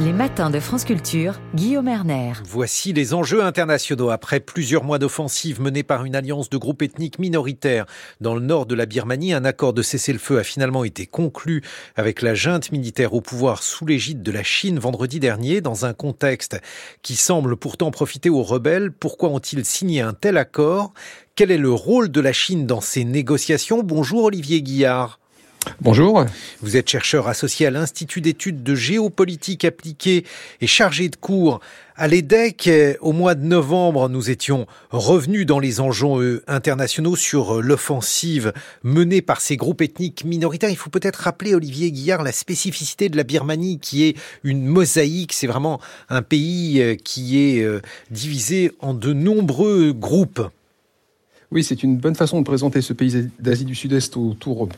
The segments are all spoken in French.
Les matins de France Culture, Guillaume Erner. Voici les enjeux internationaux. Après plusieurs mois d'offensive menée par une alliance de groupes ethniques minoritaires dans le nord de la Birmanie, un accord de cessez-le-feu a finalement été conclu avec la junte militaire au pouvoir sous l'égide de la Chine vendredi dernier dans un contexte qui semble pourtant profiter aux rebelles. Pourquoi ont-ils signé un tel accord? Quel est le rôle de la Chine dans ces négociations? Bonjour Olivier Guillard. Bonjour. Vous êtes chercheur associé à l'Institut d'études de géopolitique appliquée et chargé de cours à l'EDEC. Au mois de novembre, nous étions revenus dans les enjeux internationaux sur l'offensive menée par ces groupes ethniques minoritaires. Il faut peut-être rappeler, Olivier Guillard, la spécificité de la Birmanie qui est une mosaïque. C'est vraiment un pays qui est euh, divisé en de nombreux groupes. Oui, c'est une bonne façon de présenter ce pays d'Asie du Sud-Est autour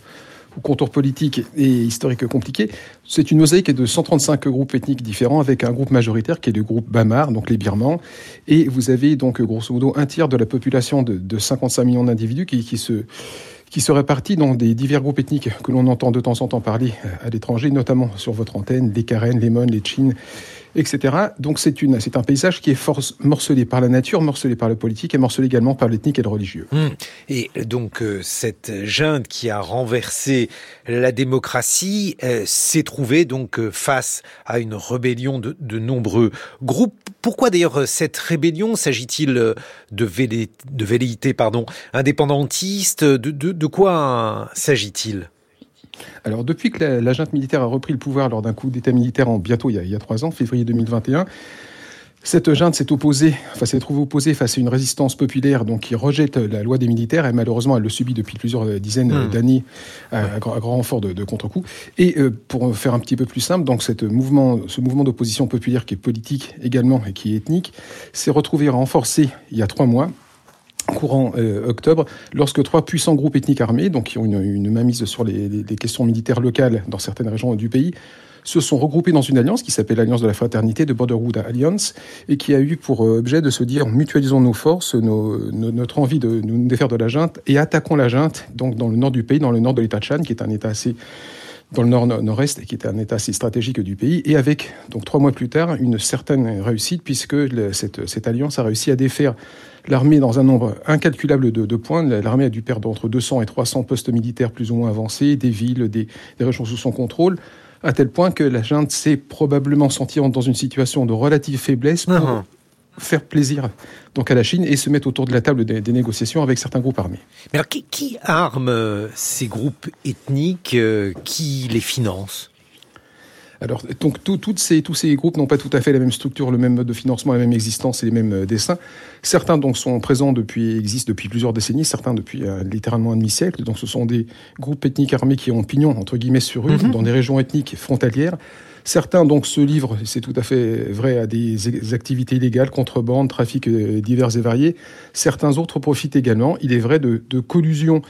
au contours politiques et historiques compliqués. C'est une mosaïque de 135 groupes ethniques différents avec un groupe majoritaire qui est le groupe Bamar, donc les Birmans. Et vous avez donc grosso modo un tiers de la population de, de 55 millions d'individus qui, se qui répartit dans des divers groupes ethniques que l'on entend de temps en temps parler à l'étranger, notamment sur votre antenne, les Karen, les Mon, les Chin, etc. Donc c'est une, c'est un paysage qui est morcelé par la nature, morcelé par la politique et morcelé également par l'ethnique et le religieux. Hum. Et donc euh, cette junte qui a renversé la démocratie euh, s'est trouvée donc euh, face à une rébellion de, de nombreux groupes. Pourquoi d'ailleurs cette rébellion S'agit-il de, vélé, de velléité pardon, indépendantiste? De, de, de quoi s'agit-il? Alors, depuis que la, la, junte militaire a repris le pouvoir lors d'un coup d'État militaire en bientôt il y, a, il y a trois ans, février 2021, cette junte s'est opposée, enfin s'est trouvée opposée face à une résistance populaire donc qui rejette la loi des militaires et malheureusement elle le subit depuis plusieurs dizaines mmh. d'années à, grand, à, grand renfort de, de contre-coups. Et euh, pour faire un petit peu plus simple, donc cette mouvement, ce mouvement d'opposition populaire qui est politique également et qui est ethnique s'est retrouvé renforcé il y a trois mois courant euh, octobre, lorsque trois puissants groupes ethniques armés, donc qui ont une, une mainmise sur les, questions militaires locales dans certaines régions du pays, se sont regroupés dans une alliance qui s'appelle l'Alliance de la Fraternité de Borderwood Alliance et qui a eu pour euh, objet de se dire mutualisons nos forces, notre envie de nous défaire de la junte et attaquons la junte donc dans le nord du pays, dans le nord de l'État de Chan, qui est un État assez dans le nord-nord-est, qui était un État assez stratégique du pays, et avec, donc trois mois plus tard, une certaine réussite, puisque cette, alliance a réussi à défaire l'armée dans un nombre incalculable de, de points. L'armée a dû perdre entre 200 et 300 postes militaires plus ou moins avancés, des villes, des, des régions sous son contrôle, à tel point que la junte s'est probablement sentie dans une situation de relative faiblesse pour uh -huh faire plaisir donc à la Chine et se mettre autour de la table des, des négociations avec certains groupes armés. Mais alors, qui, qui arme euh, ces groupes ethniques euh, Qui les finance? Alors, donc, tout, toutes ces, tous ces groupes n'ont pas tout à fait la même structure, le même mode de financement, la même existence et les mêmes euh, dessins. Certains donc sont présents depuis, existent depuis plusieurs décennies, certains depuis euh, littéralement un demi-siècle. Donc, ce sont des groupes ethniques armés qui ont pignon entre guillemets sur eux, mm -hmm. dans des régions ethniques frontalières. Certains donc se livrent, c'est tout à fait vrai, à des activités illégales, contrebande, trafic euh, divers et variés. Certains autres profitent également, il est vrai, de, de collusion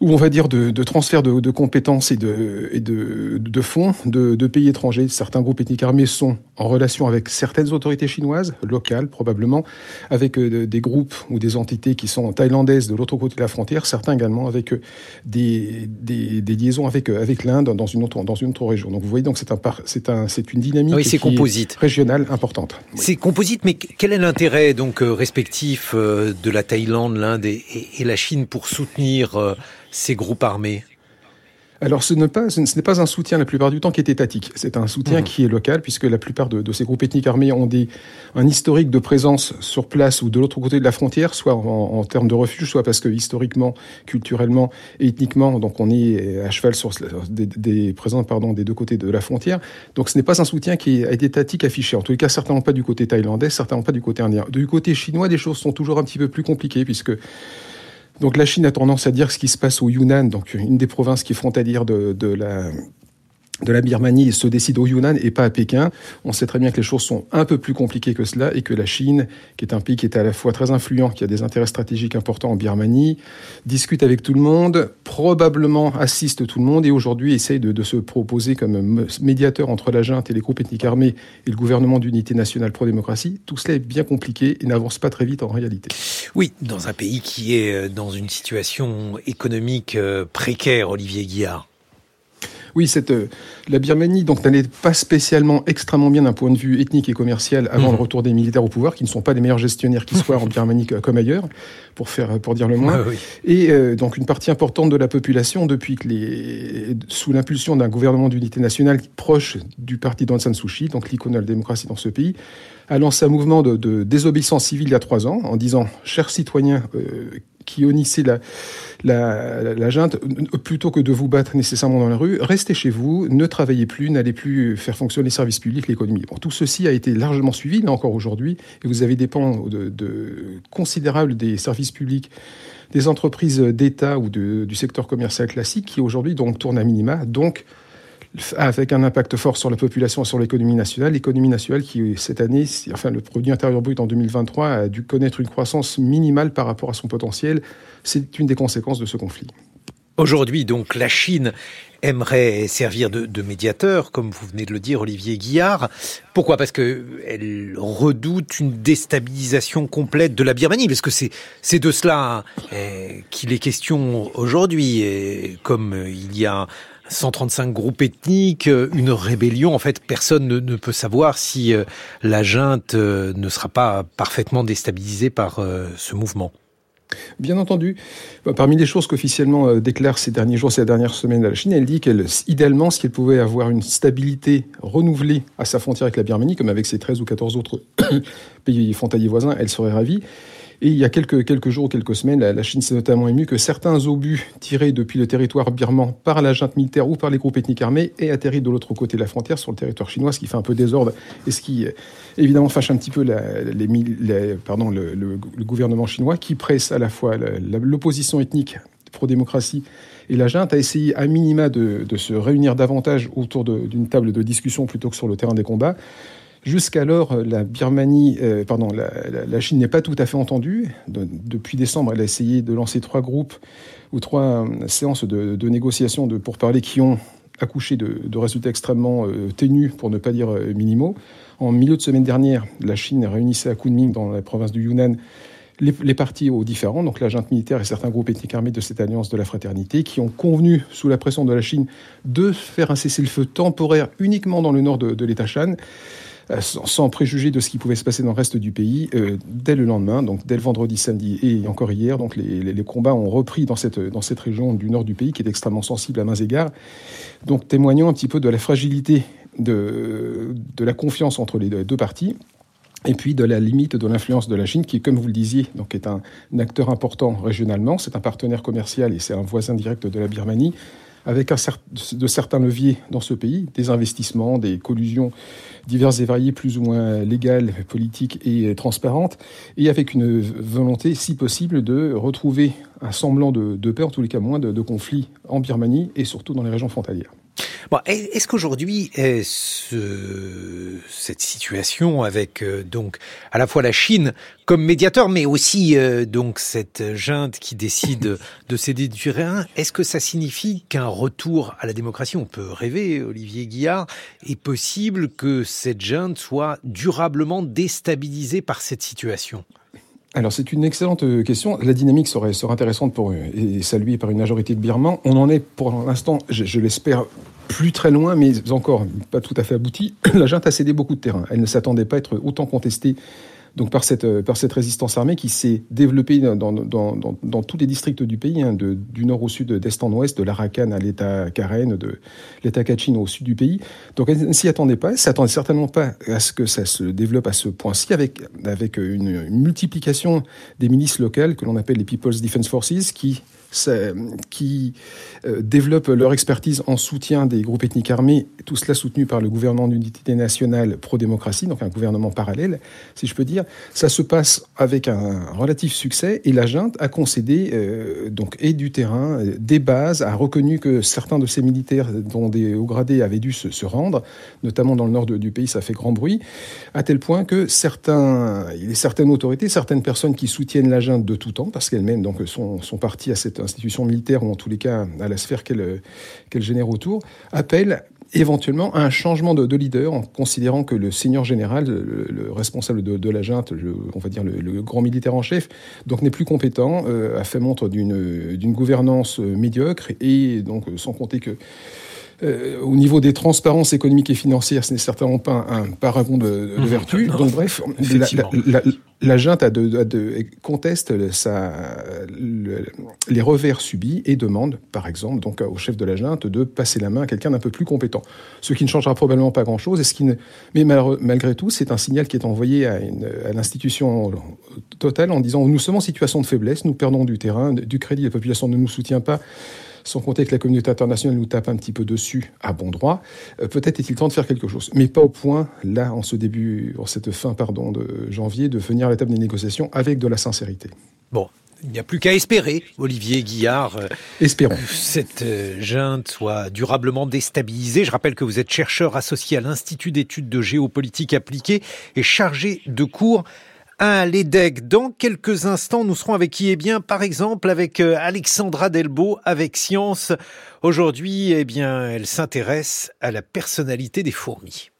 où on va dire de, de transfert de, de, compétences et de, et de, de fonds de, pays étrangers. Certains groupes ethniques armés sont en relation avec certaines autorités chinoises, locales probablement, avec euh, des groupes ou des entités qui sont thaïlandaises de l'autre côté de la frontière, certains également avec euh, des, des, des liaisons avec, euh, avec l'Inde dans une, autre, dans une autre région. Donc vous voyez, donc c'est un, c'est un, une dynamique oui, composite. régionale importante. Oui. C'est composite, mais quel est l'intérêt donc respectif de la Thaïlande, l'Inde et, et, et, la Chine pour soutenir ces groupes armés alors ce n'est pas, ce n'est pas un soutien la plupart du temps qui est étatique, c'est un soutien mmh. qui est local puisque la plupart de, de, ces groupes ethniques armés ont des, un historique de présence sur place ou de l'autre côté de la frontière, soit en, en, termes de refuge, soit parce que historiquement, culturellement et ethniquement, donc on est à cheval sur des, des présents pardon, des deux côtés de la frontière. Donc ce n'est pas un soutien qui est étatique affiché. En tous les cas, certainement pas du côté thaïlandais, certainement pas du côté indien. Du côté chinois, les choses sont toujours un petit peu plus compliquées puisque donc la Chine a tendance à dire ce qui se passe au Yunnan, donc une des provinces qui est frontalière de, de la de la Birmanie se décide au Yunnan et pas à Pékin. On sait très bien que les choses sont un peu plus compliquées que cela et que la Chine, qui est un pays qui est à la fois très influent, qui a des intérêts stratégiques importants en Birmanie, discute avec tout le monde, probablement assiste tout le monde et aujourd'hui essaye de, se proposer comme médiateur entre la junte et les groupes ethniques armés et le gouvernement d'unité nationale pro-démocratie. Tout cela est bien compliqué et n'avance pas très vite en réalité. Oui, dans un pays qui est euh, dans une situation économique euh, précaire, Olivier Guillard. Oui, cette, euh, la Birmanie donc n'allait pas spécialement extrêmement bien d'un point de vue ethnique et commercial avant mmh. le retour des militaires au pouvoir, qui ne sont pas les meilleurs gestionnaires qui soient en Birmanie comme ailleurs, pour faire pour dire le moins. Et euh, donc une partie importante de la population, depuis que les sous l'impulsion d'un gouvernement d'unité nationale proche du parti d'Aung San Suu Kyi, donc l'icône de la démocratie dans ce pays, a lancé un mouvement de, de désobéissance civile il y a trois ans, en disant, chers citoyens, euh, qui honnissait la, junte, plutôt que de vous battre nécessairement dans la rue, restez chez vous, ne travaillez plus, n'allez plus faire fonctionner les services publics, l'économie. Bon, tout ceci a été largement suivi, là encore aujourd'hui, et vous avez des pans considérables des services publics des entreprises d'État ou de, du secteur commercial classique qui aujourd'hui tournent à minima. Donc, avec un impact fort sur la population et sur l'économie nationale. L'économie nationale qui, cette année, enfin le produit intérieur brut en 2023 a dû connaître une croissance minimale par rapport à son potentiel. C'est une des conséquences de ce conflit. Aujourd'hui, donc, la Chine aimerait servir de, de, médiateur, comme vous venez de le dire, Olivier Guillard. Pourquoi? Parce que elle redoute une déstabilisation complète de la Birmanie, parce que c'est de cela eh, qu'il est question aujourd'hui. Comme il y a 135 groupes ethniques, euh, une rébellion. En fait, personne ne, peut savoir si euh, la junte euh, ne sera pas parfaitement déstabilisée par ce mouvement. Bien entendu. Bah, parmi les choses qu'officiellement déclare ces derniers jours, ces dernières semaines la Chine, elle dit qu'elle, idéalement, si elle pouvait avoir une stabilité renouvelée à sa frontière avec la Birmanie, comme avec ses 13 ou 14 autres pays frontaliers voisins, elle serait ravie. Et il y a quelques, quelques jours, quelques semaines, la, Chine s'est notamment émue que certains obus tirés depuis le territoire birman par la junte militaire ou par les groupes ethniques armés aient atterri de l'autre côté de la frontière, sur le territoire chinois, ce qui fait un peu désordre et ce qui, évidemment, fâche un petit peu le, gouvernement chinois qui presse à la fois l'opposition ethnique pro-démocratie et la junte a essayé à minima de se réunir davantage autour d'une table de discussion plutôt que sur le terrain des combats. Jusqu'alors, la Birmanie, euh, pardon, la, Chine n'est pas tout à fait entendue. depuis décembre, elle a essayé de lancer trois groupes ou trois euh, séances de, négociations de pourparlers qui ont accouché de, résultats extrêmement euh, ténus, pour ne pas dire minimaux. En milieu de semaine dernière, la Chine réunissait à Kunming, dans la province du Yunnan, les, les, partis aux différents, donc la militaire et certains groupes ethniques armés de cette alliance de la fraternité, qui ont convenu, sous la pression de la Chine, de faire un cessez-le-feu temporaire uniquement dans le nord de, de l'État Shan. Euh, sans préjuger de ce qui pouvait se passer dans le reste du pays, euh, dès le lendemain, donc dès le vendredi, samedi et encore hier, donc les, combats ont repris dans cette, dans cette région du nord du pays qui est extrêmement sensible à mains égards, donc témoignant un petit peu de la fragilité de, de la confiance entre les deux parties et puis de la limite de l'influence de la Chine, qui, comme vous le disiez, donc est un acteur important régionalement. C'est un partenaire commercial et c'est un voisin direct de la Birmanie avec de certains leviers dans ce pays, des investissements, des collusions diverses et variées, plus ou moins légales, politiques et transparentes, et avec une volonté, si possible, de retrouver un semblant de, paix, en tous les cas moins de conflits en Birmanie et surtout dans les régions frontalières. Bon, est-ce qu'aujourd'hui, ce, cette situation avec euh, donc à la fois la Chine comme médiateur, mais aussi euh, donc cette junte qui décide de céder du terrain, est-ce que ça signifie qu'un retour à la démocratie, on peut rêver, Olivier Guillard, est possible que cette junte soit durablement déstabilisée par cette situation? Alors c'est une excellente euh, question. La dynamique serait, serait intéressante pour et saluée par une majorité de Birmans. On en est pour l'instant, je, je l'espère, plus très loin, mais encore pas tout à fait abouti. La junte a cédé beaucoup de terrain. Elle ne s'attendait pas à être autant contestée donc par cette, euh, par cette résistance armée qui s'est développée dans, dans, dans, dans, tous les districts du pays, hein, de, du nord au sud, d'est en ouest, de l'Arakan à l'État Karen, de l'État Kachin au sud du pays. Donc elle ne s'y attendait pas, elle s'attendait certainement pas à ce que ça se développe à ce point-ci, avec, avec une, une multiplication des milices locales que l'on appelle les People's Defense Forces, qui qui euh, développent leur expertise en soutien des groupes ethniques armés, tout cela soutenu par le gouvernement d'unité nationale pro-démocratie, donc un gouvernement parallèle, si je peux dire. Ça se passe avec un relatif succès et la junte a concédé euh, donc et du terrain, euh, des bases, a reconnu que certains de ces militaires dont des hauts gradés avaient dû se, rendre, notamment dans le nord du pays, ça fait grand bruit, à tel point que certains, certaines autorités, certaines personnes qui soutiennent la junte de tout temps, parce qu'elles-mêmes donc sont, sont parties à cette institution militaire, ou en tous les cas à la sphère qu'elle qu'elle génère autour, appelle éventuellement à un changement de, de, leader en considérant que le seigneur général, le, le responsable de, la junte, on va dire le, grand militaire en chef, donc n'est plus compétent, euh, a fait montre d'une gouvernance médiocre et donc sans compter que Euh, au niveau des transparences économiques et financières, ce n'est certainement pas un, paragon de, de mmh. vertu. Donc bref, la, la, la, junte a de, a de, conteste sa, le, les revers subis et demande, par exemple, donc au chef de la junte de passer la main à quelqu'un d'un peu plus compétent. Ce qui ne changera probablement pas grand-chose. Ce qui ne... Mais malgré tout, c'est un signal qui est envoyé à, à l'institution totale en disant nous sommes en situation de faiblesse, nous perdons du terrain, du crédit, la population ne nous soutient pas sans compter que la communauté internationale nous tape un petit peu dessus à bon droit, euh, peut-être est-il temps de faire quelque chose. Mais pas au point, là, en ce début, en cette fin, pardon, de janvier, de venir à la table des négociations avec de la sincérité. Bon, il n'y a plus qu'à espérer, Olivier Guillard, euh, Espérons. que cette euh, junte soit durablement déstabilisée. Je rappelle que vous êtes chercheur associé à l'Institut d'études de géopolitique appliquée et chargé de cours à l'EDEC. Dans quelques instants, nous serons avec qui? Est bien, par exemple, avec euh, Alexandra Delbo, avec Science. Aujourd'hui, eh bien, elle s'intéresse à la personnalité des fourmis.